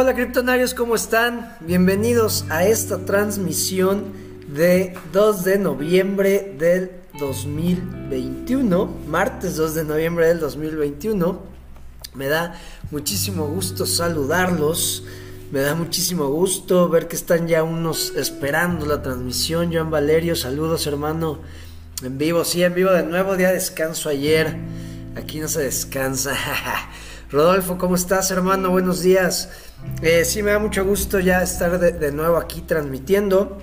Hola criptonarios, ¿cómo están? Bienvenidos a esta transmisión de 2 de noviembre del 2021, martes 2 de noviembre del 2021. Me da muchísimo gusto saludarlos, me da muchísimo gusto ver que están ya unos esperando la transmisión. Joan Valerio, saludos hermano, en vivo, sí, en vivo de nuevo, día de descanso ayer, aquí no se descansa. Rodolfo, ¿cómo estás hermano? Buenos días. Eh, sí, me da mucho gusto ya estar de, nuevo aquí transmitiendo.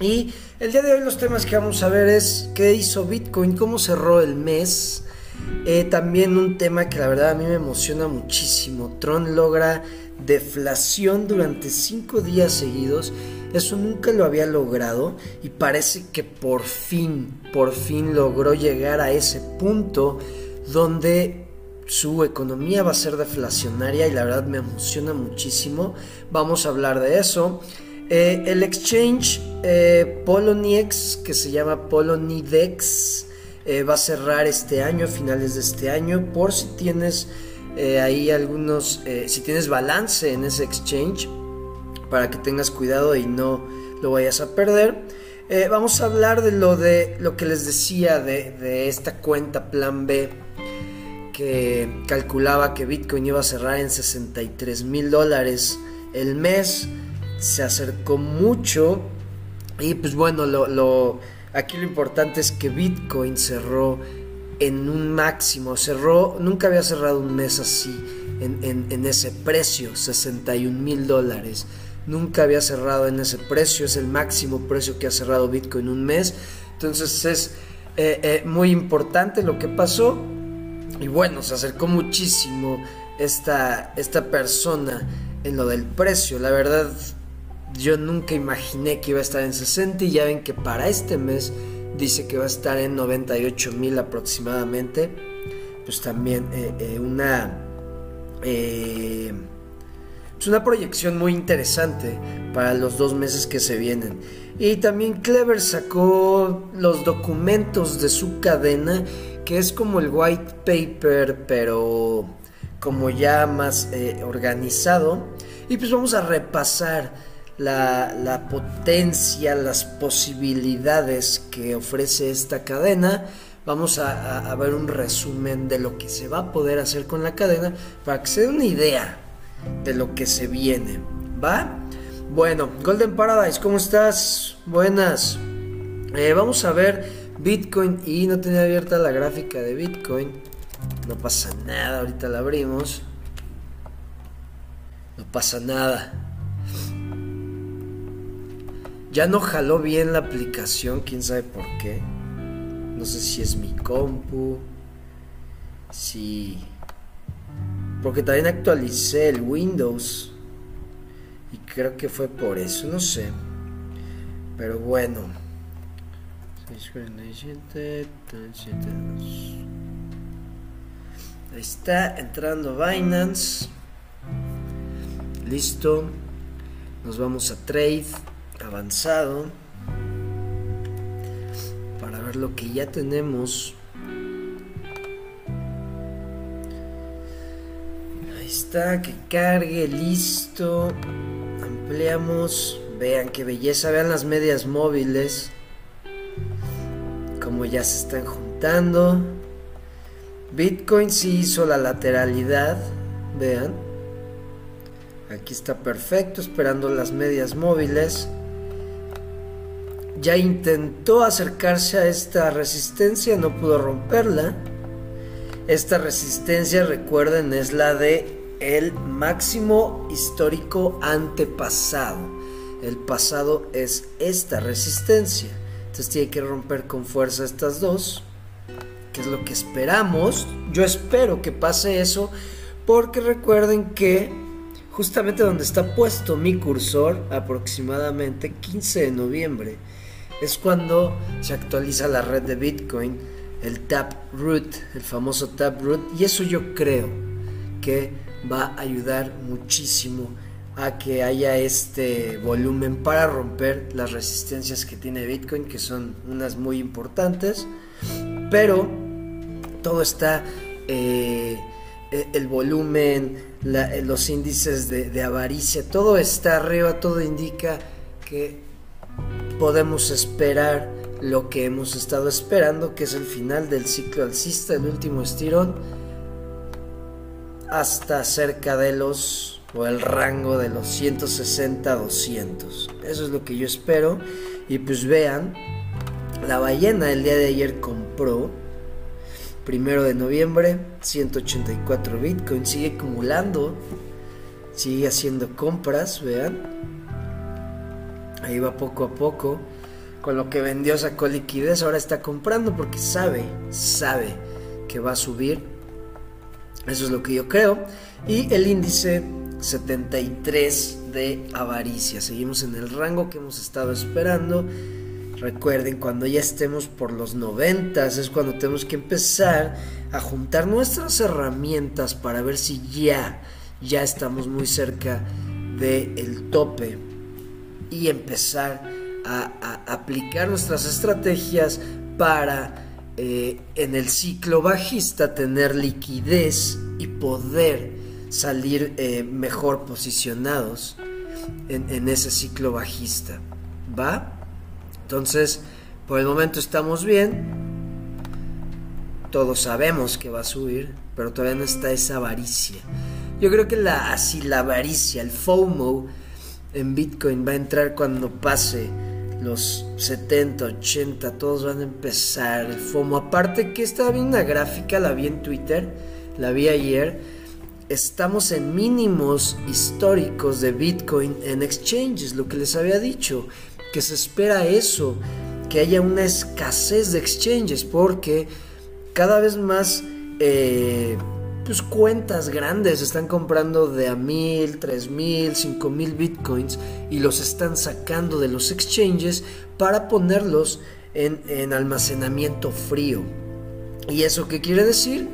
Y el día de hoy los temas que vamos a ver es qué hizo Bitcoin, cómo cerró el mes. Eh, también un tema que la verdad a mí me emociona muchísimo. Tron logra deflación durante cinco días seguidos. Eso nunca lo había logrado y parece que por fin, por fin logró llegar a ese punto donde su economía va a ser deflacionaria y la verdad me emociona muchísimo. Vamos a hablar de eso. Eh, el exchange eh, Poloniex, que se llama Polonidex, eh, va a cerrar este año, a finales de este año, por si tienes ahí algunos, si tienes balance en ese exchange, para que tengas cuidado y no lo vayas a perder. vamos a hablar de lo de lo que les decía de, de esta cuenta Plan B que calculaba que Bitcoin iba a cerrar en 63 mil dólares el mes. Se acercó mucho. Y pues bueno, lo, aquí lo importante es que Bitcoin cerró en un máximo. Cerró, nunca había cerrado un mes así, en, en ese precio, 61 mil dólares. Nunca había cerrado en ese precio. Es el máximo precio que ha cerrado Bitcoin en un mes. Entonces es eh, eh, muy importante lo que pasó. Y bueno, se acercó muchísimo esta, esta persona en lo del precio. La verdad, yo nunca imaginé que iba a estar en 60 y ya ven que para este mes dice que va a estar en 98 mil aproximadamente. Pues también eh, eh, una... Eh, es una proyección muy interesante para los dos meses que se vienen. Y también Clever sacó los documentos de su cadena que es como el white paper, pero como ya más eh, organizado. Y pues vamos a repasar la, potencia, las posibilidades que ofrece esta cadena. Vamos a, ver un resumen de lo que se va a poder hacer con la cadena para que se dé una idea de lo que se viene. ¿Va? Bueno, Golden Paradise, ¿cómo estás? Buenas. Eh, vamos a ver Bitcoin y no tenía abierta la gráfica de Bitcoin. No pasa nada, ahorita la abrimos. No pasa nada. Ya no jaló bien la aplicación, quién sabe por qué. No sé si es mi compu. Si... Porque también actualicé el Windows. Y creo que fue por eso, no sé. Pero bueno. Ahí está entrando Binance. Listo. Nos vamos a trade avanzado. Para ver lo que ya tenemos. Ahí está, que cargue, listo. Ampliamos. Vean qué belleza, vean las medias móviles como ya se están juntando. Bitcoin sí hizo la lateralidad, vean. Aquí está perfecto, esperando las medias móviles. Ya intentó acercarse a esta resistencia, no pudo romperla. Esta resistencia, recuerden, es la de el máximo histórico antepasado. El pasado es esta resistencia. Entonces tiene que romper con fuerza estas dos, que es lo que esperamos. Yo espero que pase eso, porque recuerden que justamente donde está puesto mi cursor, aproximadamente 15 de noviembre, es cuando se actualiza la red de Bitcoin, el Taproot, el famoso Taproot, y eso yo creo que va a ayudar muchísimo a que haya este volumen para romper las resistencias que tiene Bitcoin, que son unas muy importantes, pero todo está eh, eh, el volumen, los índices de, de avaricia, todo está arriba, todo indica que podemos esperar lo que hemos estado esperando, que es el final del ciclo alcista, el último estirón, hasta cerca de los, o el rango de los 160 200. Eso es lo que yo espero. Y pues vean, la ballena el día de ayer compró, primero de noviembre, 184 bitcoins, sigue acumulando, sigue haciendo compras, vean. Ahí va poco a poco con lo que vendió sacó liquidez, ahora está comprando porque sabe, sabe que va a subir. Eso es lo que yo creo. Y el índice 73 de avaricia. Seguimos en el rango que hemos estado esperando. Recuerden, cuando ya estemos por los 90 es cuando tenemos que empezar a juntar nuestras herramientas para ver si ya, ya estamos muy cerca del tope y empezar a, aplicar nuestras estrategias para eh, en el ciclo bajista tener liquidez y poder salir eh, mejor posicionados en, ese ciclo bajista. ¿Va? Entonces, por el momento estamos bien. Todos sabemos que va a subir, pero todavía no está esa avaricia. Yo creo que la, así la avaricia, el FOMO en Bitcoin va a entrar cuando pase los 70, 80, todos van a empezar el FOMO. Aparte que estaba viendo una gráfica, la vi en Twitter, la vi ayer. Estamos en mínimos históricos de Bitcoin en exchanges, lo que les había dicho, que se espera eso, que haya una escasez de exchanges, porque cada vez más eh, pues cuentas grandes están comprando de a mil, tres mil, cinco mil bitcoins y los están sacando de los exchanges para ponerlos en, en almacenamiento frío. ¿Y eso qué quiere decir?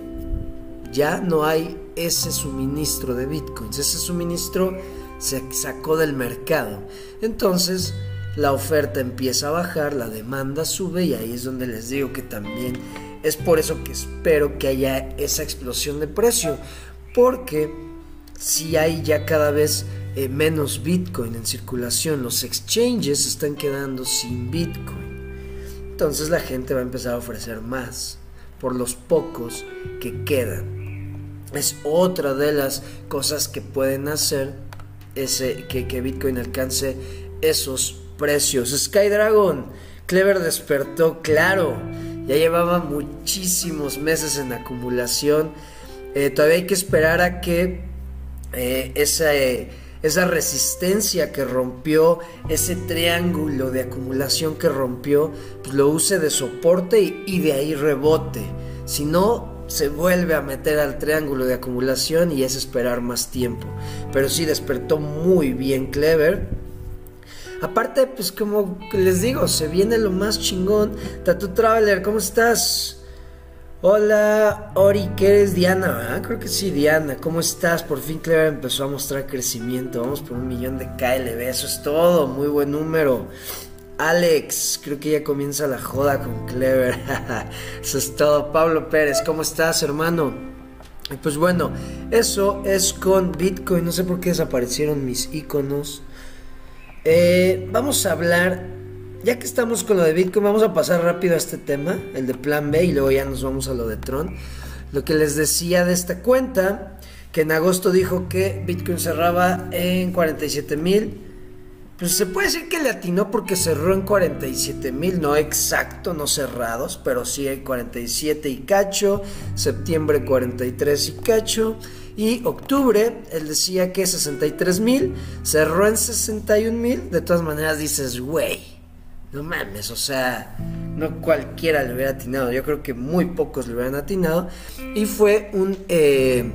Ya no hay ese suministro de bitcoins, ese suministro se sacó del mercado. Entonces la oferta empieza a bajar, la demanda sube y ahí es donde les digo que también es por eso que espero que haya esa explosión de precio, porque si hay ya cada vez eh, menos Bitcoin en circulación, los exchanges están quedando sin Bitcoin. Entonces la gente va a empezar a ofrecer más por los pocos que quedan. Es otra de las cosas que pueden hacer ese, que, que Bitcoin alcance esos precios. Skydragon, Clever despertó, claro ya llevaba muchísimos meses en acumulación. Eh, todavía hay que esperar a que eh, esa, eh, esa resistencia que rompió, ese triángulo de acumulación que rompió, pues lo use de soporte y, y de ahí rebote. Si no, se vuelve a meter al triángulo de acumulación y es esperar más tiempo. Pero sí despertó muy bien Clever. Aparte, pues como les digo, se viene lo más chingón. Tatu Traveler, ¿cómo estás? Hola, Ori, ¿qué eres Diana? Creo que sí, Diana. ¿Cómo estás? Por fin Clever empezó a mostrar crecimiento. Vamos por un millón de KLB. Eso es todo. Muy buen número. Alex, creo que ya comienza la joda con Clever. eso es todo. Pablo Pérez, ¿cómo estás, hermano? Pues bueno, eso es con Bitcoin. No sé por qué desaparecieron mis iconos. Eh, vamos a hablar, ya que estamos con lo de Bitcoin, vamos a pasar rápido a este tema, el de Plan B, y luego ya nos vamos a lo de Tron. Lo que les decía de esta cuenta, que en agosto dijo que Bitcoin cerraba en 47 mil. Pues se puede decir que le atinó porque cerró en 47 mil, no exacto, no cerrados, pero sí en 47 y cacho, septiembre 43 y cacho, y octubre, él decía que 63 mil, cerró en 61 mil. De todas maneras dices, güey, no mames, o sea, no cualquiera le hubiera atinado. Yo creo que muy pocos le hubieran atinado. Y fue un, eh,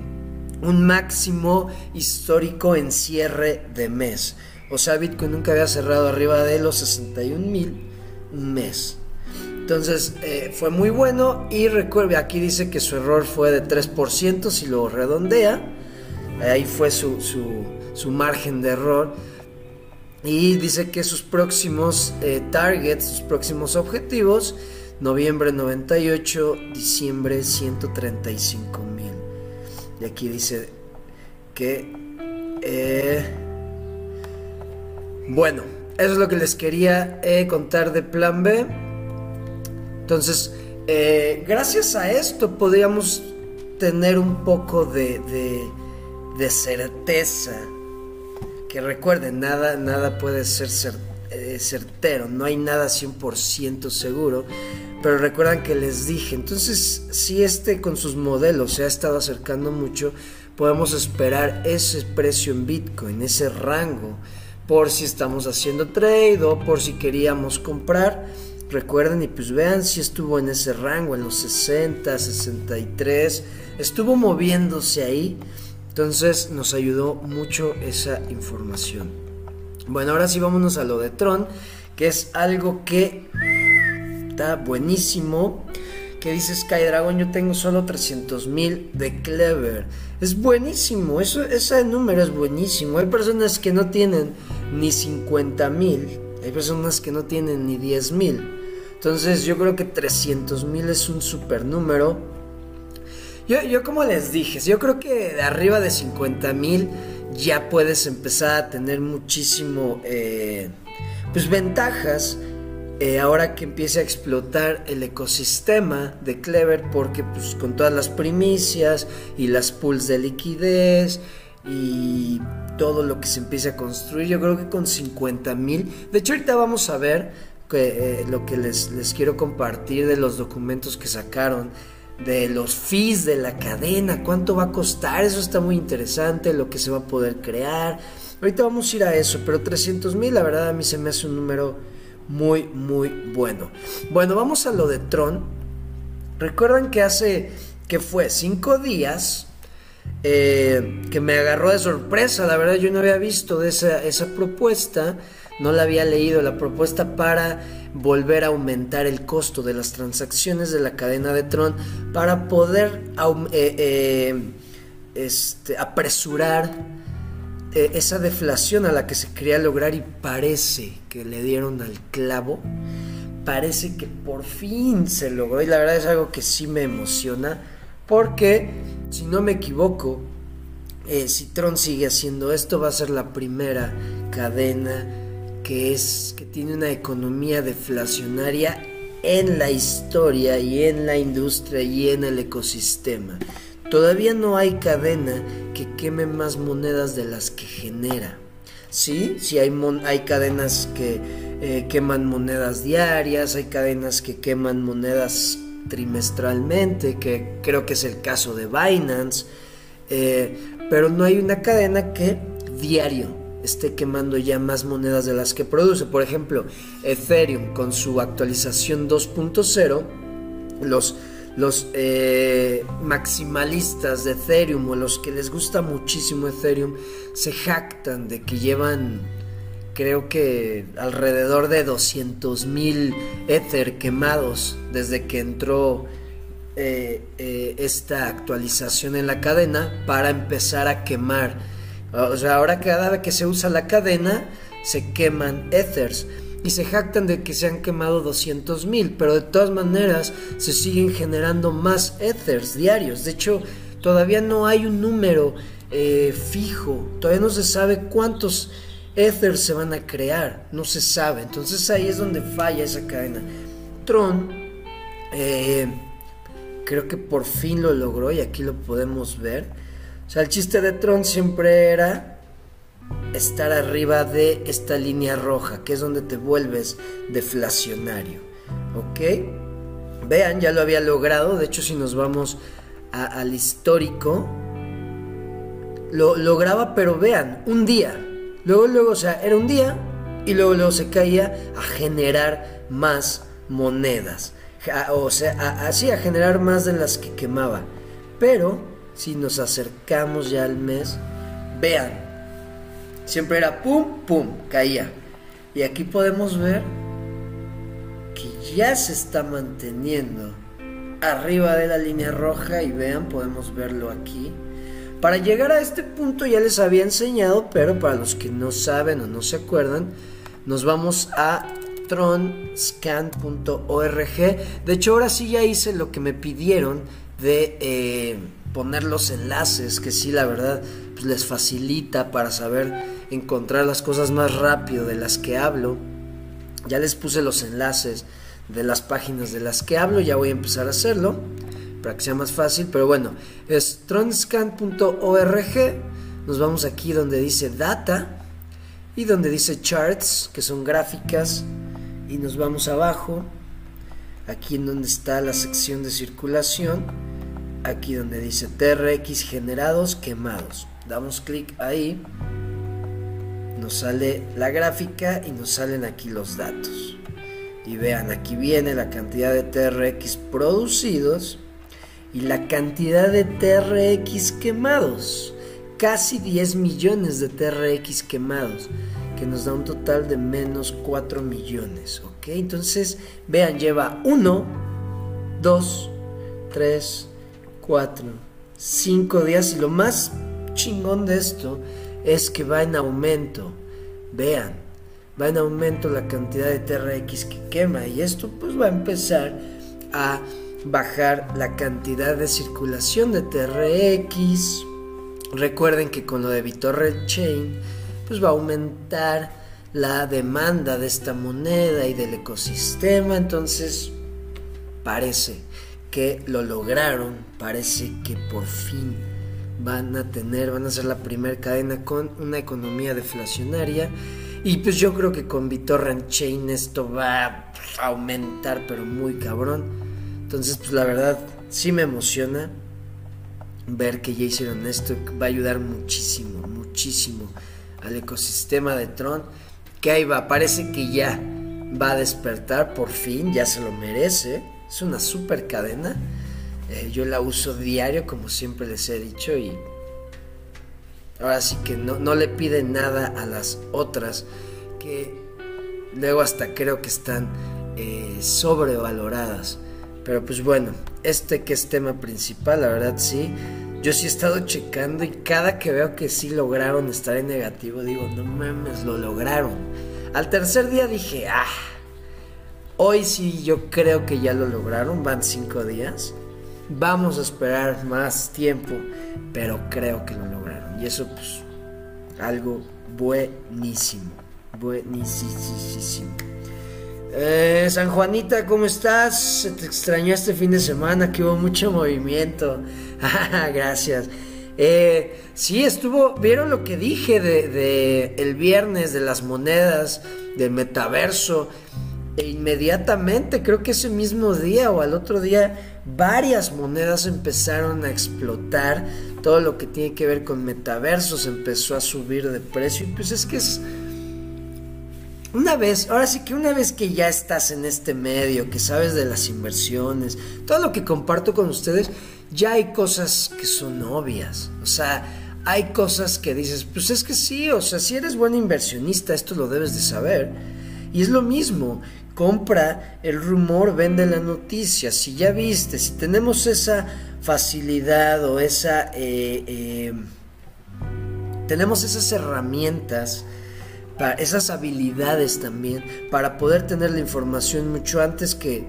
un máximo histórico en cierre de mes. O sea, Bitcoin nunca había cerrado arriba de los 61 mil mes. Entonces eh, fue muy bueno y recuerde, aquí dice que su error fue de 3% si lo redondea. Ahí fue su, su, margen de error. Y dice que sus próximos eh, targets, sus próximos objetivos, noviembre 98, diciembre 135 mil. Y aquí dice que... Eh, bueno, eso es lo que les quería eh, contar de Plan B. Entonces, eh, gracias a esto podríamos tener un poco de, de, certeza. Que recuerden, nada, nada puede ser eh, certero, no hay nada 100% seguro. Pero recuerdan que les dije, entonces si este con sus modelos se ha estado acercando mucho, podemos esperar ese precio en Bitcoin, ese rango, por si estamos haciendo trade o por si queríamos comprar. Recuerden y pues vean si estuvo en ese rango, en los 60, 63, estuvo moviéndose ahí. Entonces nos ayudó mucho esa información. Bueno, ahora sí vámonos a lo de Tron, que es algo que está buenísimo. Que dice Sky Dragon, yo tengo solo 300 mil de Clever. Es buenísimo, eso, ese número es buenísimo. Hay personas que no tienen ni 50 mil, hay personas que no tienen ni 10 mil. Entonces yo creo que 300 mil es un super número. Yo, yo como les dije, yo creo que de arriba de 50 mil ya puedes empezar a tener muchísimo, eh, pues ventajas. Eh, ahora que empiece a explotar el ecosistema de Clever, porque pues con todas las primicias y las pools de liquidez y todo lo que se empiece a construir, yo creo que con 50 mil, de hecho ahorita vamos a ver eh, lo que les, les quiero compartir de los documentos que sacaron, de los fees de la cadena, cuánto va a costar, eso está muy interesante, lo que se va a poder crear. Ahorita vamos a ir a eso, pero 300 mil, la verdad a mí se me hace un número muy, muy bueno. Bueno, vamos a lo de Tron. Recuerdan que hace, que fue cinco días, eh, que me agarró de sorpresa, la verdad yo no había visto de esa, esa propuesta no la había leído, la propuesta para volver a aumentar el costo de las transacciones de la cadena de Tron para poder eh, eh, este, apresurar eh, esa deflación a la que se quería lograr y parece que le dieron al clavo. Parece que por fin se logró y la verdad es algo que sí me emociona porque si no me equivoco, si Tron sigue haciendo esto va a ser la primera cadena que es que tiene una economía deflacionaria en la historia y en la industria y en el ecosistema. Todavía no hay cadena que queme más monedas de las que genera. Sí, sí hay, hay cadenas que eh, queman monedas diarias, hay cadenas que queman monedas trimestralmente, que creo que es el caso de Binance, eh, pero no hay una cadena que diario esté quemando ya más monedas de las que produce. Por ejemplo, Ethereum con su actualización 2.0, los, los eh, maximalistas de Ethereum o los que les gusta muchísimo Ethereum se jactan de que llevan creo que alrededor de 200 mil Ether quemados desde que entró eh, eh, esta actualización en la cadena para empezar a quemar. O sea, ahora cada vez que se usa la cadena, se queman ethers y se jactan de que se han quemado 200 mil, pero de todas maneras se siguen generando más ethers diarios. De hecho, todavía no hay un número eh, fijo, todavía no se sabe cuántos ethers se van a crear, no se sabe. Entonces ahí es donde falla esa cadena. Tron, eh, creo que por fin lo logró y aquí lo podemos ver o sea, el chiste de Tron siempre era estar arriba de esta línea roja, que es donde te vuelves deflacionario. ¿Ok? Vean, ya lo había logrado. De hecho, si nos vamos al histórico, lo lograba, pero vean, un día. Luego, luego, o sea, era un día y luego, luego se caía a generar más monedas. O sea, así a generar más de las que quemaba. Pero si nos acercamos ya al mes, vean, siempre era pum, pum, caía. Y aquí podemos ver que ya se está manteniendo arriba de la línea roja y vean, podemos verlo aquí. Para llegar a este punto ya les había enseñado, pero para los que no saben o no se acuerdan, nos vamos a tronscan.org. De hecho, ahora sí ya hice lo que me pidieron de... Eh, poner los enlaces, que sí, la verdad, pues les facilita para saber encontrar las cosas más rápido de las que hablo. Ya les puse los enlaces de las páginas de las que hablo, ya voy a empezar a hacerlo para que sea más fácil, pero bueno, es tronscan.org, nos vamos aquí donde dice data y donde dice charts, que son gráficas, y nos vamos abajo, aquí en donde está la sección de circulación, aquí donde dice TRX generados quemados. Damos clic ahí, nos sale la gráfica y nos salen aquí los datos. Y vean, aquí viene la cantidad de TRX producidos y la cantidad de TRX quemados. Casi 10 millones de TRX quemados, que nos da un total de menos 4 millones. ¿Ok? Entonces, vean, lleva 1, 2, 3, 4, 5 días. Y lo más chingón de esto es que va en aumento. Vean, va en aumento la cantidad de TRX que quema. Y esto pues va a empezar a bajar la cantidad de circulación de TRX. Recuerden que con lo de BitTorrent Chain, pues va a aumentar la demanda de esta moneda y del ecosistema. Entonces, parece que lo lograron, parece que por fin van a tener, van a ser la primera cadena con una economía deflacionaria. Y pues yo creo que con BitTorrent Chain esto va a aumentar, pero muy cabrón. Entonces, pues la verdad, sí me emociona ver que ya hicieron esto. Va a ayudar muchísimo, muchísimo al ecosistema de Tron. Que ahí va, parece que ya va a despertar por fin, ya se lo merece. Es una super cadena. Eh, yo la uso diario, como siempre les he dicho, y ahora sí que no, no le pide nada a las otras que luego hasta creo que están eh, sobrevaloradas. Pero pues bueno, este que es tema principal, la verdad sí. Yo sí he estado checando y cada que veo que sí lograron estar en negativo, digo, no mames, lo lograron. Al tercer día dije, ah, hoy sí yo creo que ya lo lograron, van cinco días. Vamos a esperar más tiempo, pero creo que lo lograron. Y eso pues, algo buenísimo, buenísimo. Eh, San Juanita, ¿cómo estás? Se te extrañó este fin de semana, que hubo mucho movimiento. Gracias. Eh, sí, estuvo. ¿Vieron lo que dije de, el viernes de las monedas, del metaverso? E inmediatamente, creo que ese mismo día o al otro día, varias monedas empezaron a explotar. Todo lo que tiene que ver con metaversos empezó a subir de precio. Y pues es que es una vez, ahora sí que una vez que ya estás en este medio, que sabes de las inversiones, todo lo que comparto con ustedes, ya hay cosas que son obvias. O sea, hay cosas que dices, pues es que sí, o sea, si eres buen inversionista, esto lo debes de saber. Y es lo mismo, compra el rumor, vende la noticia. Si ya viste, si tenemos esa facilidad o esa... Eh, eh, tenemos esas herramientas esas habilidades también, para poder tener la información mucho antes que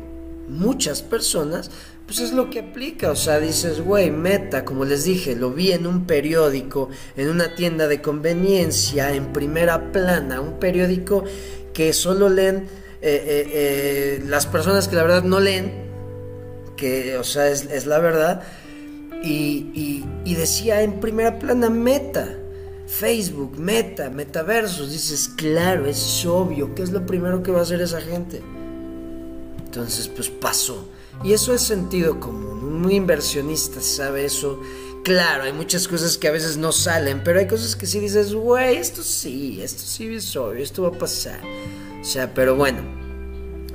muchas personas, pues es lo que aplica. O sea, dices, güey, meta, como les dije, lo vi en un periódico, en una tienda de conveniencia, en primera plana, un periódico que solo leen eh, eh, eh, las personas que la verdad no leen, que, o sea, es, la verdad, y, y decía en primera plana, meta. Facebook, Meta, metaversos, dices, claro, es obvio, ¿qué es lo primero que va a hacer esa gente? Entonces, pues pasó. Y eso es sentido común. Un inversionista sabe eso. Claro, hay muchas cosas que a veces no salen, pero hay cosas que sí dices, güey, esto sí, esto sí es obvio, esto va a pasar. O sea, pero bueno,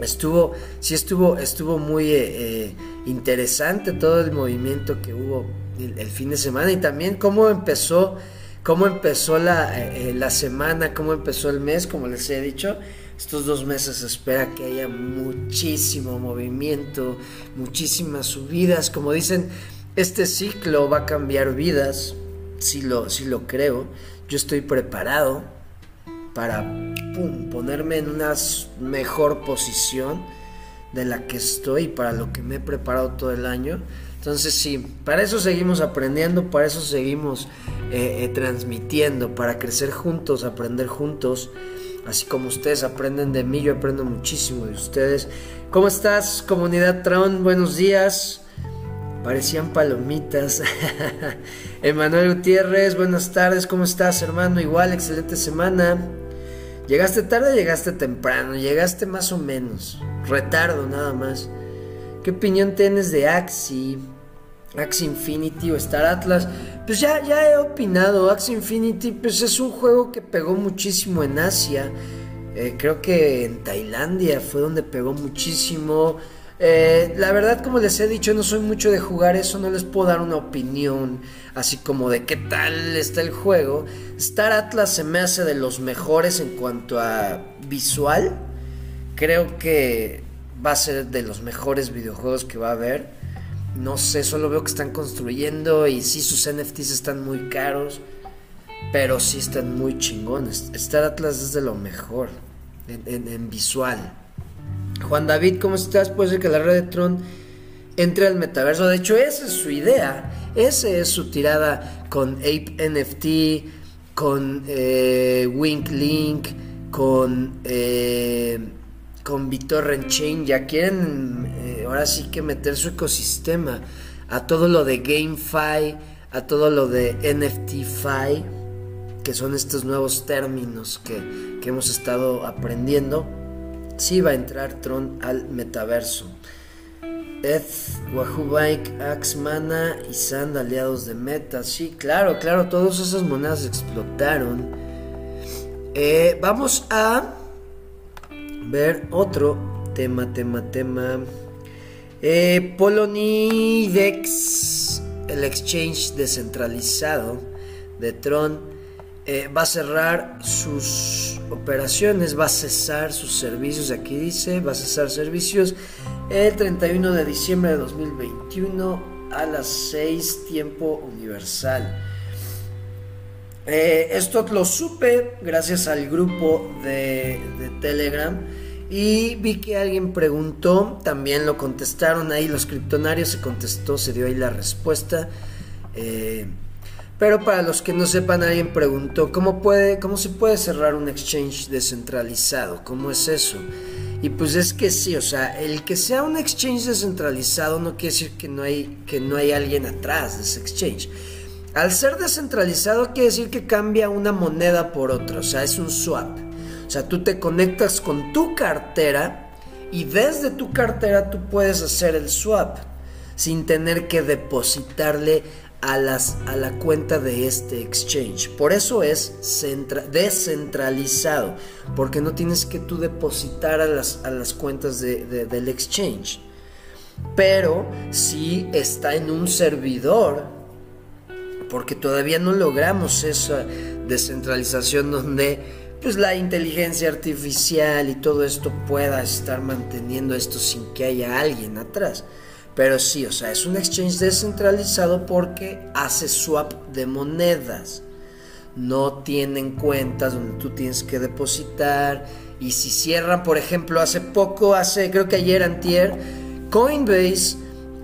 estuvo, sí estuvo, estuvo muy eh, eh, interesante todo el movimiento que hubo el fin de semana y también cómo empezó cómo empezó la, eh, la semana, cómo empezó el mes, como les he dicho. Estos dos meses se espera que haya muchísimo movimiento, muchísimas subidas. Como dicen, este ciclo va a cambiar vidas, si lo, si lo creo. Yo estoy preparado para ponerme en una mejor posición de la que estoy para lo que me he preparado todo el año. Entonces sí, para eso seguimos aprendiendo, para eso seguimos eh, eh, transmitiendo, para crecer juntos, aprender juntos. Así como ustedes aprenden de mí, yo aprendo muchísimo de ustedes. ¿Cómo estás, comunidad Tron? Buenos días. Parecían palomitas. Emanuel Gutiérrez, buenas tardes. ¿Cómo estás, hermano? Igual, excelente semana. Llegaste tarde, llegaste temprano, llegaste más o menos. Retardo nada más. ¿Qué opinión tienes de Axie? Axie Infinity o Star Atlas? Pues ya, ya he opinado. Axie Infinity pues es un juego que pegó muchísimo en Asia. Eh, creo que en Tailandia fue donde pegó muchísimo. Eh, la verdad, como les he dicho, no soy mucho de jugar eso, no les puedo dar una opinión así como de qué tal está el juego. Star Atlas se me hace de los mejores en cuanto a visual. Creo que va a ser de los mejores videojuegos que va a haber. No sé, solo veo que están construyendo y sí sus NFTs están muy caros, pero sí están muy chingones. Star Atlas es de lo mejor en, visual. Juan David, ¿cómo estás? Puede ser que la red de Tron entre al metaverso. De hecho, esa es su idea. Esa es su tirada con Ape NFT, con eh, Wink Link, con, eh, con Chain. Ya quieren eh, ahora sí que meter su ecosistema a todo lo de GameFi, a todo lo de NFTFi, que son estos nuevos términos que, que hemos estado aprendiendo. Sí va a entrar Tron al metaverso. Ed, Wahoo Bike, Axmana y Sand, aliados de Meta. Sí, claro, claro, todas esas monedas explotaron. Eh, vamos a ver otro tema, tema, tema. Eh, Polonidex, el exchange descentralizado de Tron, eh, va a cerrar sus operaciones, va a cesar sus servicios. Aquí dice, va a cesar servicios el 31 de diciembre de 2021 a las 6 tiempo universal. Eh, esto lo supe gracias al grupo de, Telegram y vi que alguien preguntó, también lo contestaron ahí los criptonarios, se contestó, se dio ahí la respuesta. Eh, pero para los que no sepan, alguien preguntó, ¿cómo, puede, ¿cómo se puede cerrar un exchange descentralizado? ¿Cómo es eso? Y pues es que sí, o sea, el que sea un exchange descentralizado no quiere decir que no hay, que no hay alguien atrás de ese exchange. Al ser descentralizado quiere decir que cambia una moneda por otra, o sea, es un swap. O sea, tú te conectas con tu cartera y desde tu cartera tú puedes hacer el swap sin tener que depositarle a, las, a la cuenta de este exchange. Por eso es descentralizado, porque no tienes que tú depositar a las, a las cuentas del exchange. Pero si está en un servidor, porque todavía no logramos esa descentralización donde pues la inteligencia artificial y todo esto pueda estar manteniendo esto sin que haya alguien atrás. Pero sí, o sea, es un exchange descentralizado porque hace swap de monedas. No tienen cuentas donde tú tienes que depositar. Y si cierran, por ejemplo, hace poco, hace creo que ayer antier, Coinbase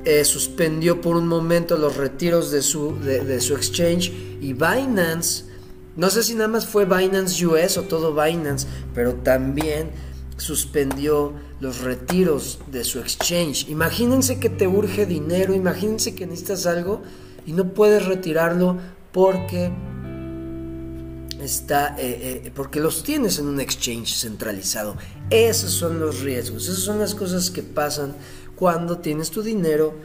eh, suspendió por un momento los retiros de su, de su exchange y Binance, no sé si nada más fue Binance US o todo Binance, pero también suspendió los retiros de su exchange. Imagínense que te urge dinero, imagínense que necesitas algo y no puedes retirarlo porque está eh, eh, porque los tienes en un exchange centralizado. Esos son los riesgos, esas son las cosas que pasan cuando tienes tu dinero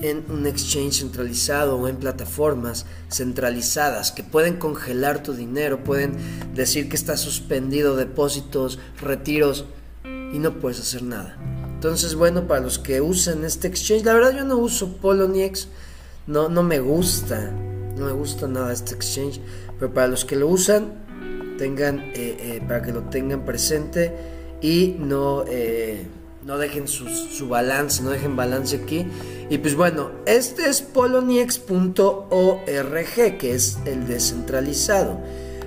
en un exchange centralizado o en plataformas centralizadas que pueden congelar tu dinero, pueden decir que está suspendido depósitos, retiros y no puedes hacer nada. Entonces, bueno, para los que usan este exchange, la verdad yo no uso Poloniex, no, no me gusta, no me gusta nada este exchange, pero para los que lo usan, tengan, eh, eh, para que lo tengan presente y no, eh, no dejen su, su, balance, no dejen balance aquí. Y pues bueno, este es poloniex.org, que es el descentralizado.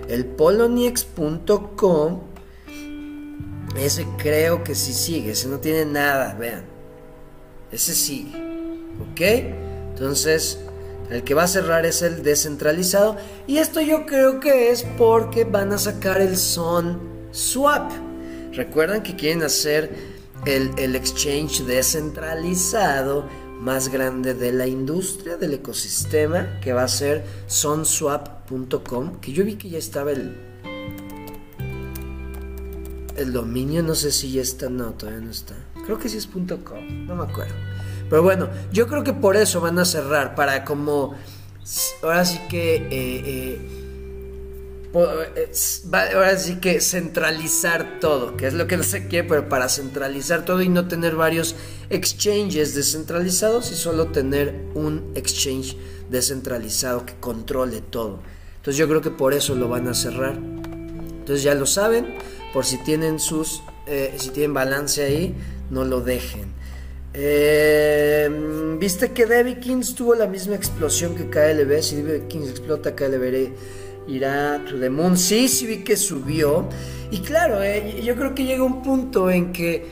El poloniex.com ese creo que sí sigue, ese no tiene nada, vean. Ese sigue. ¿Ok? Entonces, el que va a cerrar es el descentralizado. Y esto yo creo que es porque van a sacar el Son Swap. Recuerdan que quieren hacer el, el exchange descentralizado más grande de la industria, del ecosistema, que va a ser sonswap.com, que yo vi que ya estaba el, el dominio, no sé si ya está, no, todavía no está. Creo que sí es .com, no me acuerdo. Pero bueno, yo creo que por eso van a cerrar, para como, ahora sí que, eh, eh, eh, ahora sí que centralizar todo, que es lo que no sé qué, pero para centralizar todo y no tener varios exchanges descentralizados y solo tener un exchange descentralizado que controle todo. Entonces yo creo que por eso lo van a cerrar. Entonces ya lo saben, por si tienen sus, si tienen balance ahí, no lo dejen. Eh, Viste que Debbie Kings tuvo la misma explosión que KLB. Si Debbie Kings explota, KLB irá to the moon. Sí, sí vi que subió. Y claro, eh, yo creo que llega un punto en que,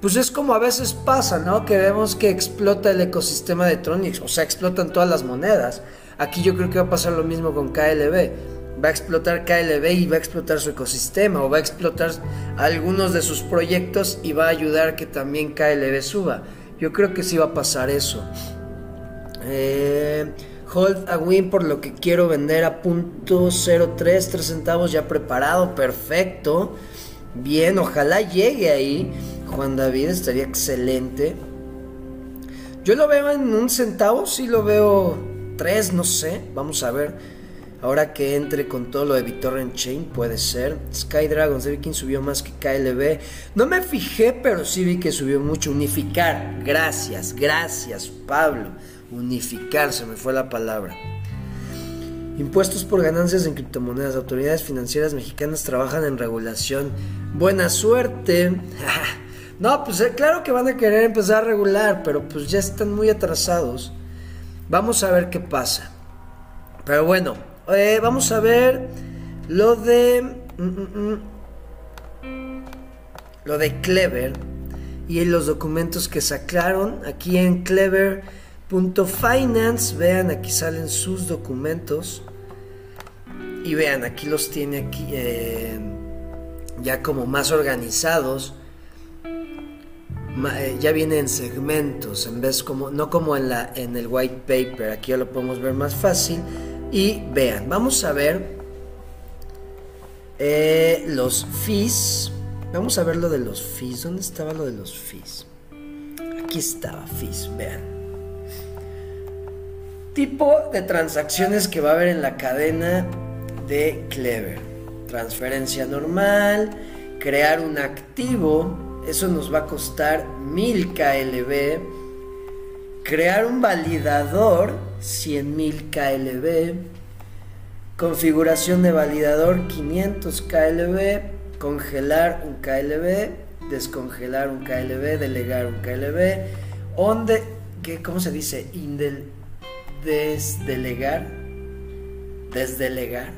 pues es como a veces pasa, ¿no? Que vemos que explota el ecosistema de Tronix. O sea, explotan todas las monedas. Aquí yo creo que va a pasar lo mismo con KLB va a explotar KLB y va a explotar su ecosistema o va a explotar algunos de sus proyectos y va a ayudar que también KLB suba. Yo creo que sí va a pasar eso. Eh, hold a win por lo que quiero vender a punto 03, 3 centavos ya preparado, perfecto. Bien, ojalá llegue ahí. Juan David estaría excelente. Yo lo veo en un centavo, sí lo veo tres, no sé. Vamos a ver. Ahora que entre con todo lo de BitTorrent Chain, puede ser. Sky Dragons, de subió más que KLB. No me fijé, pero sí vi que subió mucho. Unificar. Gracias, gracias, Pablo. Unificar, se me fue la palabra. Impuestos por ganancias en criptomonedas. Autoridades financieras mexicanas trabajan en regulación. Buena suerte. no, pues eh, claro que van a querer empezar a regular, pero pues ya están muy atrasados. Vamos a ver qué pasa. Pero bueno, eh, vamos a ver lo de. Mm, mm, mm, lo de Clever y los documentos que sacaron aquí en clever.finance. Vean, aquí salen sus documentos. Y vean, aquí los tiene aquí eh, ya como más organizados. Eh, ya viene en segmentos, en vez como, no como en, la, en el white paper. Aquí ya lo podemos ver más fácil. Y vean, vamos a ver eh, los fees. Vamos a ver lo de los fees. ¿Dónde estaba lo de los fees? Aquí estaba fees, vean. Tipo de transacciones que va a haber en la cadena de Clever. Transferencia normal, crear un activo, eso nos va a costar 1000 KLB. Crear un validador, 100.000 KLB. Configuración de validador, 500 KLB. Congelar un KLB. Descongelar un KLB. Delegar un KLB. Onde, ¿qué, ¿Cómo se dice? Indel, desdelegar. Desdelegar.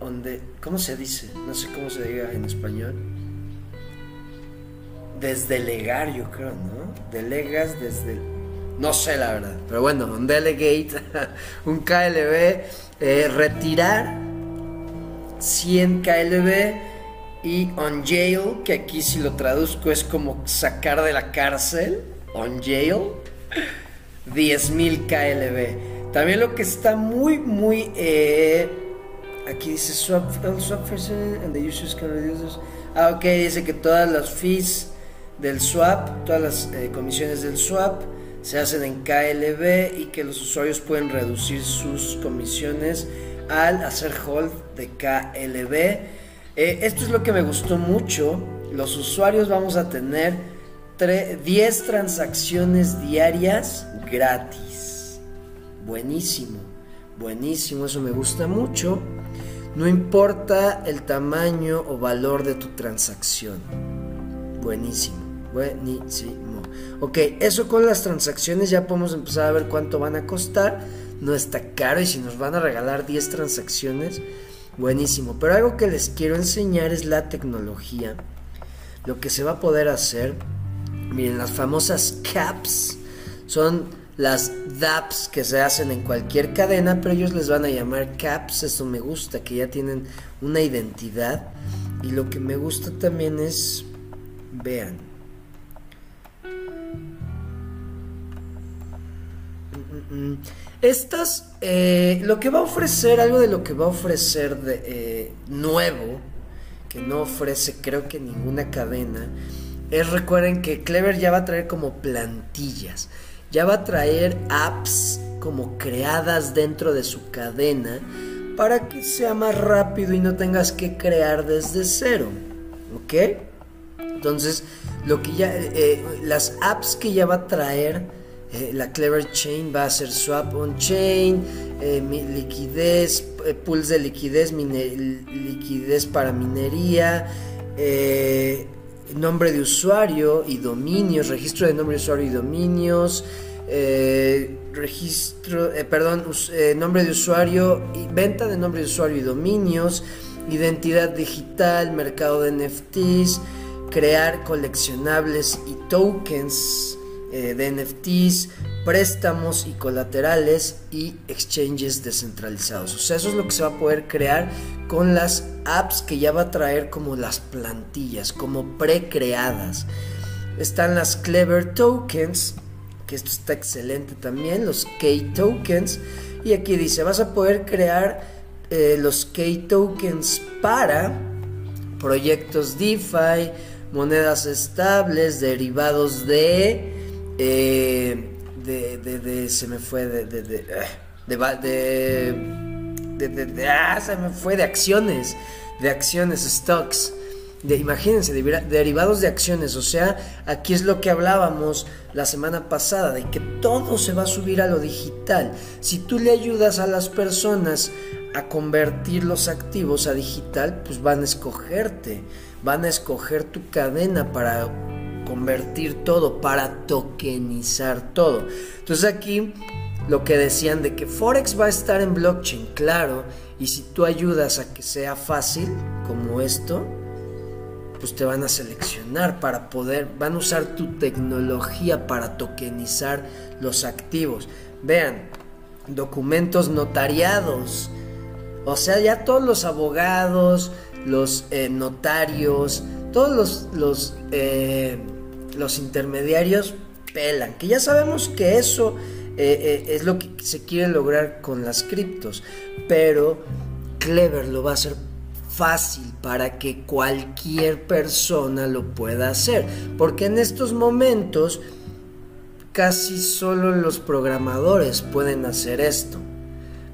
Onde, ¿Cómo se dice? No sé cómo se diga en español. Desdelegar, yo creo, ¿no? Delegas desde no sé la verdad. Pero bueno, un delegate, un KLB, eh, retirar 100 KLB y on jail, que aquí si lo traduzco es como sacar de la cárcel, on jail, 10.000 KLB. También lo que está muy, muy... Eh, aquí dice swap, swap and the users can reduce Ah, ok, dice que todas las fees del swap, todas las eh, comisiones del swap se hacen en KLB y que los usuarios pueden reducir sus comisiones al hacer hold de KLB. Eh, esto es lo que me gustó mucho. Los usuarios vamos a tener 10 transacciones diarias gratis. Buenísimo, buenísimo, eso me gusta mucho. No importa el tamaño o valor de tu transacción. Buenísimo, buenísimo. Ok, eso con las transacciones ya podemos empezar a ver cuánto van a costar. No está caro y si nos van a regalar 10 transacciones, buenísimo. Pero algo que les quiero enseñar es la tecnología. Lo que se va a poder hacer. Miren, las famosas caps son las dApps que se hacen en cualquier cadena, pero ellos les van a llamar caps, eso me gusta, que ya tienen una identidad. Y lo que me gusta también es, vean, Estas, eh, lo que va a ofrecer, algo de lo que va a ofrecer de eh, nuevo, que no ofrece creo que ninguna cadena, es recuerden que Clever ya va a traer como plantillas, ya va a traer apps como creadas dentro de su cadena para que sea más rápido y no tengas que crear desde cero, ¿ok? Entonces, lo que ya, eh, las apps que ya va a traer eh, la Clever Chain va a ser swap on chain, eh, liquidez, eh, pools de liquidez, liquidez para minería, nombre de usuario y dominios, registro de nombre de usuario y dominios, registro, perdón, nombre de usuario y venta de nombre de usuario y dominios, identidad digital, mercado de NFTs, crear coleccionables y tokens eh, de NFTs, préstamos y colaterales y exchanges descentralizados. O sea, eso es lo que se va a poder crear con las apps que ya va a traer como las plantillas, como precreadas. Están las Clever Tokens, que esto está excelente también, los K-Tokens. Y aquí dice, vas a poder crear eh, los K-Tokens para proyectos DeFi, monedas estables, derivados de eh, de, de, de, se me fue de, de, de, de, de, ah, se me fue de acciones, de acciones, stocks. De, imagínense, derivados de acciones, o sea, aquí es lo que hablábamos la semana pasada, de que todo se va a subir a lo digital. Si tú le ayudas a las personas a convertir los activos a digital, pues van a escogerte, van a escoger tu cadena para convertir todo, para tokenizar todo. Entonces aquí lo que decían de que Forex va a estar en blockchain, claro, y si tú ayudas a que sea fácil, como esto, pues te van a seleccionar para poder, van a usar tu tecnología para tokenizar los activos. Vean, documentos notariados. O sea, ya todos los abogados, los eh, notarios, todos los, eh, los intermediarios pelan, que ya sabemos que eso eh, eh, es lo que se quiere lograr con las criptos, pero Clever lo va a hacer fácil para que cualquier persona lo pueda hacer, porque en estos momentos casi solo los programadores pueden hacer esto.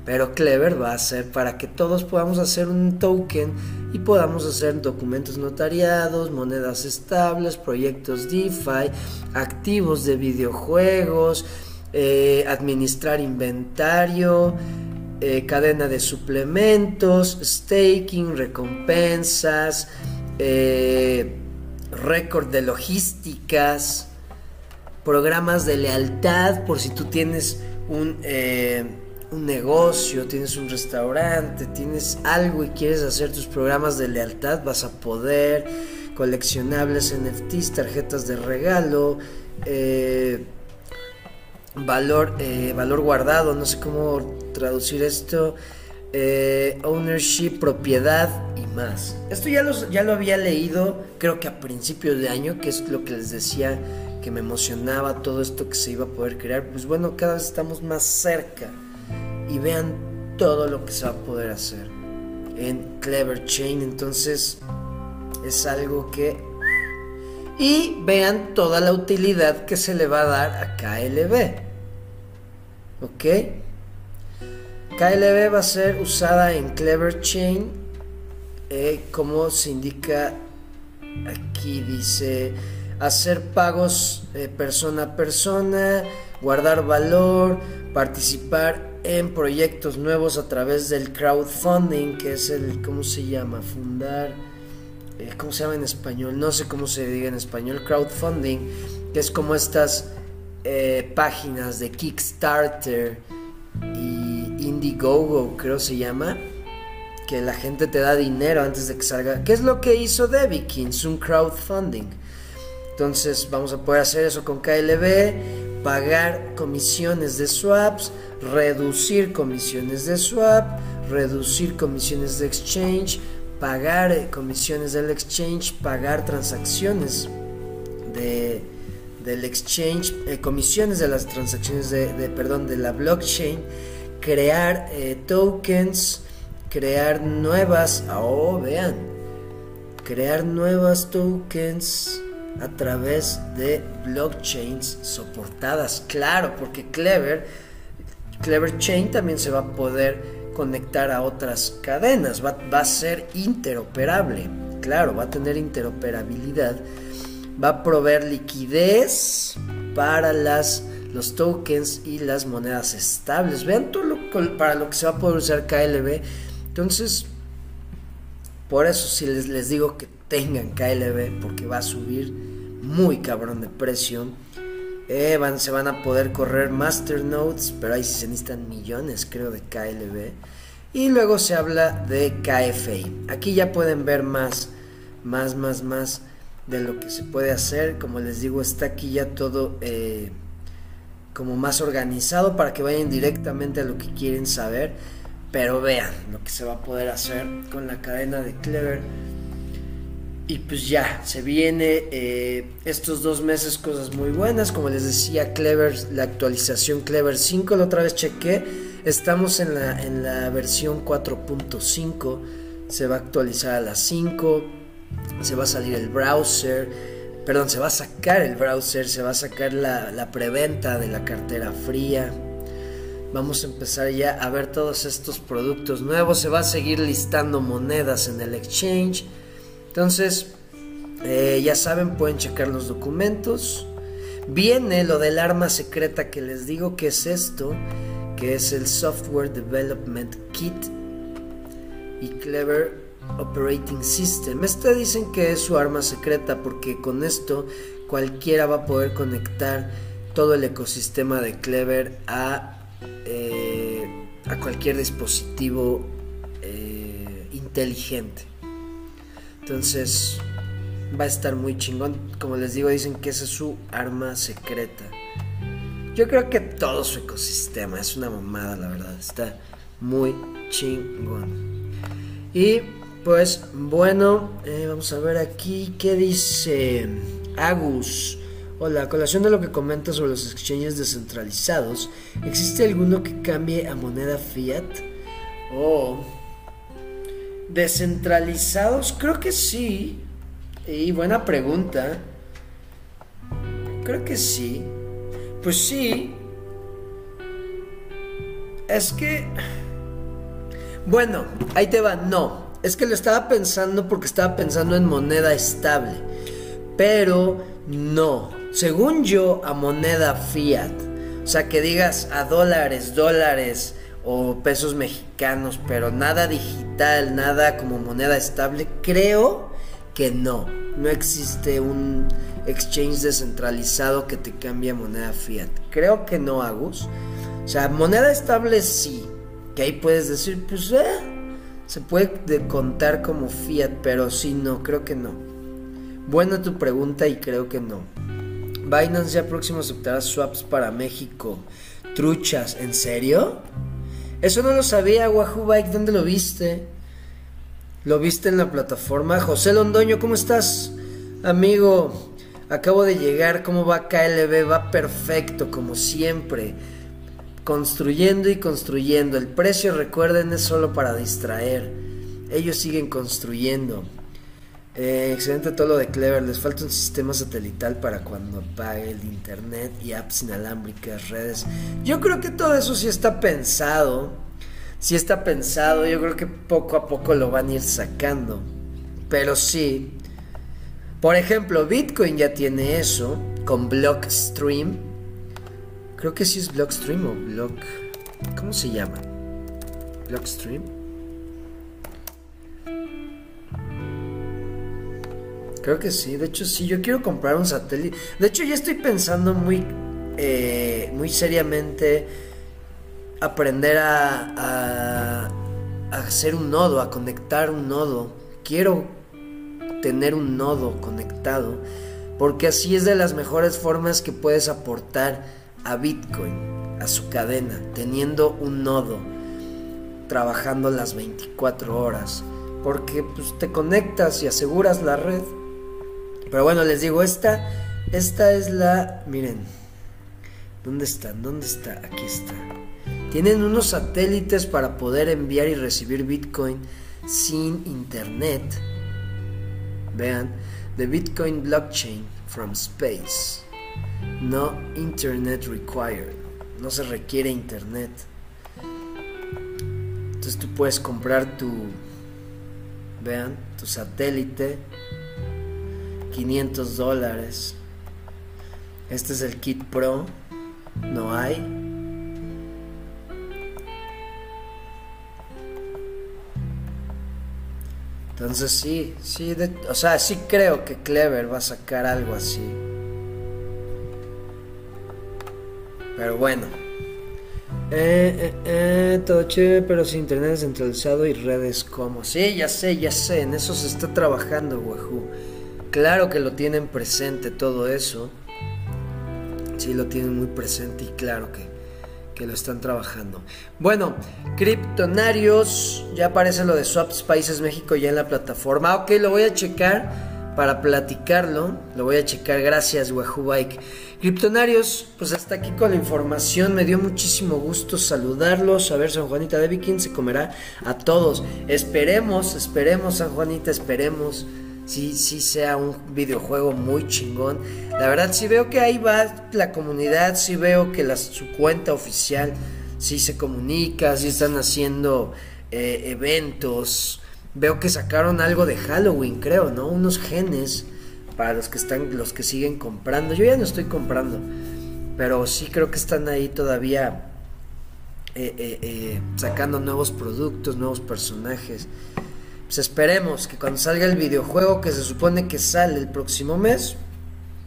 Pero Clever va a hacer para que todos podamos hacer un token y podamos hacer documentos notariados, monedas estables, proyectos DeFi, activos de videojuegos, eh, administrar inventario, eh, cadena de suplementos, staking, recompensas, eh, récord de logísticas, programas de lealtad por si tú tienes un un negocio, tienes un restaurante, tienes algo y quieres hacer tus programas de lealtad, vas a poder, coleccionables NFTs, tarjetas de regalo, eh, valor, eh, valor guardado, no sé cómo traducir esto, eh, ownership, propiedad y más. Esto ya, ya lo había leído, creo que a principios de año, que es lo que les decía que me emocionaba todo esto que se iba a poder crear. Pues bueno, cada vez estamos más cerca y vean todo lo que se va a poder hacer en Clever Chain. Entonces es algo que... Y vean toda la utilidad que se le va a dar a KLB. ¿Ok? KLB va a ser usada en Clever Chain. Eh, como se indica aquí, dice hacer pagos eh, persona a persona, guardar valor, participar en proyectos nuevos a través del crowdfunding, que es el, ¿cómo se llama? Fundar, eh, ¿cómo se llama en español? No sé cómo se diga en español, crowdfunding, que es como estas eh, páginas de Kickstarter y Indiegogo, creo se llama, que la gente te da dinero antes de que salga. ¿Qué es lo que hizo Kings Un crowdfunding. Entonces vamos a poder hacer eso con KLB pagar comisiones de swaps, reducir comisiones de swap, reducir comisiones de exchange, pagar eh, comisiones del exchange, pagar transacciones de, del exchange, eh, comisiones de las transacciones de, perdón, de la blockchain, crear eh, tokens, crear nuevas, oh vean, crear nuevas tokens a través de blockchains soportadas, claro, porque Clever, Clever Chain también se va a poder conectar a otras cadenas, va, va a ser interoperable, claro, va a tener interoperabilidad va a proveer liquidez para las, los tokens y las monedas estables. Vean todo lo, para lo que se va a poder usar KLB. Entonces, por eso si les, les digo que tengan KLB porque va a subir muy cabrón de precio. Eh, se van a poder correr masternodes, pero ahí se necesitan millones, creo, de KLB. Y luego se habla de KFI. Aquí ya pueden ver más, más, más, más de lo que se puede hacer. Como les digo, está aquí ya todo eh, como más organizado para que vayan directamente a lo que quieren saber. Pero vean lo que se va a poder hacer con la cadena de Clever. Y pues ya, se viene eh, estos dos meses cosas muy buenas. Como les decía, Clever, la actualización Clever 5, la otra vez chequé. Estamos en la, en la versión 4.5. Se va a actualizar a las 5 se va a salir el browser, perdón, se va a sacar el browser, se va a sacar la, preventa de la cartera fría. Vamos a empezar ya a ver todos estos productos nuevos. Se va a seguir listando monedas en el exchange. Entonces, eh, ya saben, pueden checar los documentos. Viene lo del arma secreta que les digo que es esto, que es el Software Development Kit. Y Clever Operating System. Este dicen que es su arma secreta porque con esto cualquiera va a poder conectar todo el ecosistema de Clever a, eh, a cualquier dispositivo eh, inteligente. Entonces va a estar muy chingón. Como les digo, dicen que esa es su arma secreta. Yo creo que todo su ecosistema es una mamada, la verdad. Está muy chingón. Y pues bueno, eh, vamos a ver aquí qué dice Agus. Hola, a colación de lo que comenta sobre los exchanges descentralizados, ¿existe alguno que cambie a moneda fiat? Oh, descentralizados, creo que sí. Y buena pregunta. Creo que sí. Pues sí. Es que... Bueno, ahí te va, no. Es que lo estaba pensando porque estaba pensando en moneda estable. Pero no. Según yo, a moneda fiat. O sea, que digas a dólares, dólares o pesos mexicanos, pero nada digital, nada como moneda estable. Creo que no. No existe un exchange descentralizado que te cambie moneda fiat. Creo que no, Agus. O sea, moneda estable sí. Que ahí puedes decir, pues, eh, se puede contar como fiat, pero sí, no, creo que no. Buena tu pregunta y creo que no. Binance ya próximo aceptará swaps para México. Truchas, ¿en serio? Eso no lo sabía, Wahoo Bike, ¿dónde lo viste? ¿Lo viste en la plataforma? José Londoño, ¿cómo estás? Amigo, acabo de llegar, ¿cómo va KLB? Va perfecto, como siempre construyendo y construyendo. El precio, recuerden, es solo para distraer. Ellos siguen construyendo. Eh, excelente todo lo de Clever. Les falta un sistema satelital para cuando apague el internet y apps inalámbricas, redes. Yo creo que todo eso sí está pensado. Sí está pensado. Yo creo que poco a poco lo van a ir sacando. Pero sí. Por ejemplo, Bitcoin ya tiene eso con Blockstream Creo que sí es Blockstream o Block. ¿Cómo se llama? Blockstream. Creo que sí, de hecho sí, yo quiero comprar un satélite. De hecho ya estoy pensando muy, eh, muy seriamente aprender a, a, a hacer un nodo, a conectar un nodo. Quiero tener un nodo conectado, porque así es de las mejores formas que puedes aportar a Bitcoin, a su cadena, teniendo un nodo, trabajando las 24 horas, porque pues, te conectas y aseguras la red. Pero bueno, les digo, esta, esta es la, miren, ¿dónde están? ¿Dónde está? Aquí está. Tienen unos satélites para poder enviar y recibir Bitcoin sin internet. Vean, the Bitcoin blockchain from space. No internet required. No se requiere internet. Entonces tú puedes comprar tu, vean, tu satélite. 500 dólares. Este es el kit pro. No hay. Entonces sí, sí, o sea, sí creo que Clever va a sacar algo así. Pero bueno. Eh, eh, eh, todo chévere, pero sin internet descentralizado y redes como. Sí, ya sé, ya sé, en eso se está trabajando, Wahoo. Claro que lo tienen presente todo eso. Sí, lo tienen muy presente y claro que que lo están trabajando. Bueno, Criptonarios, ya aparece lo de Swaps Países México ya en la plataforma. Ok, lo voy a checar para platicarlo. Lo voy a checar, gracias Wahoo Bike. Criptonarios, pues hasta aquí con la información. Me dio muchísimo gusto saludarlos. A ver, San Juanita de Viking se comerá a todos. Esperemos, esperemos, San Juanita, esperemos sí, sí sea un videojuego muy chingón. La verdad, sí veo que ahí va la comunidad, sí veo que la, su cuenta oficial sí se comunica, sí están haciendo eh, eventos. Veo que sacaron algo de Halloween, creo, ¿no? Unos genes para los que están, los que siguen comprando. Yo ya no estoy comprando, pero sí creo que están ahí todavía eh, eh, sacando nuevos productos, nuevos personajes. Pues esperemos que cuando salga el videojuego que se supone que sale el próximo mes,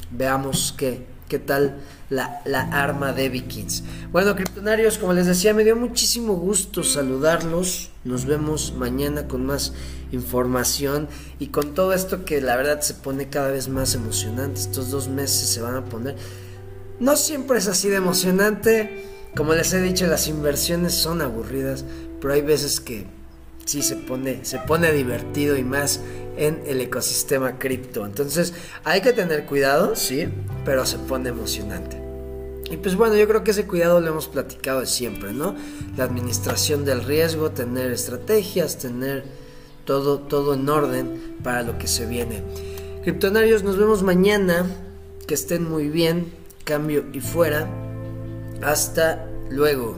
veamos qué, qué tal la, la arma de Vikings. Bueno, criptonarios, como les decía, me dio muchísimo gusto saludarlos. Nos vemos mañana con más información y con todo esto que la verdad se pone cada vez más emocionante. Estos dos meses se van a poner... No siempre es así de emocionante. Como les he dicho, las inversiones son aburridas, pero hay veces que sí se pone, se pone divertido y más en el ecosistema cripto. Entonces hay que tener cuidado, sí, pero se pone emocionante. Y pues bueno, yo creo que ese cuidado lo hemos platicado siempre, ¿no? La administración del riesgo, tener estrategias, tener todo, todo en orden para lo que se viene. Criptonarios, nos vemos mañana. Que estén muy bien. Cambio y fuera. Hasta luego.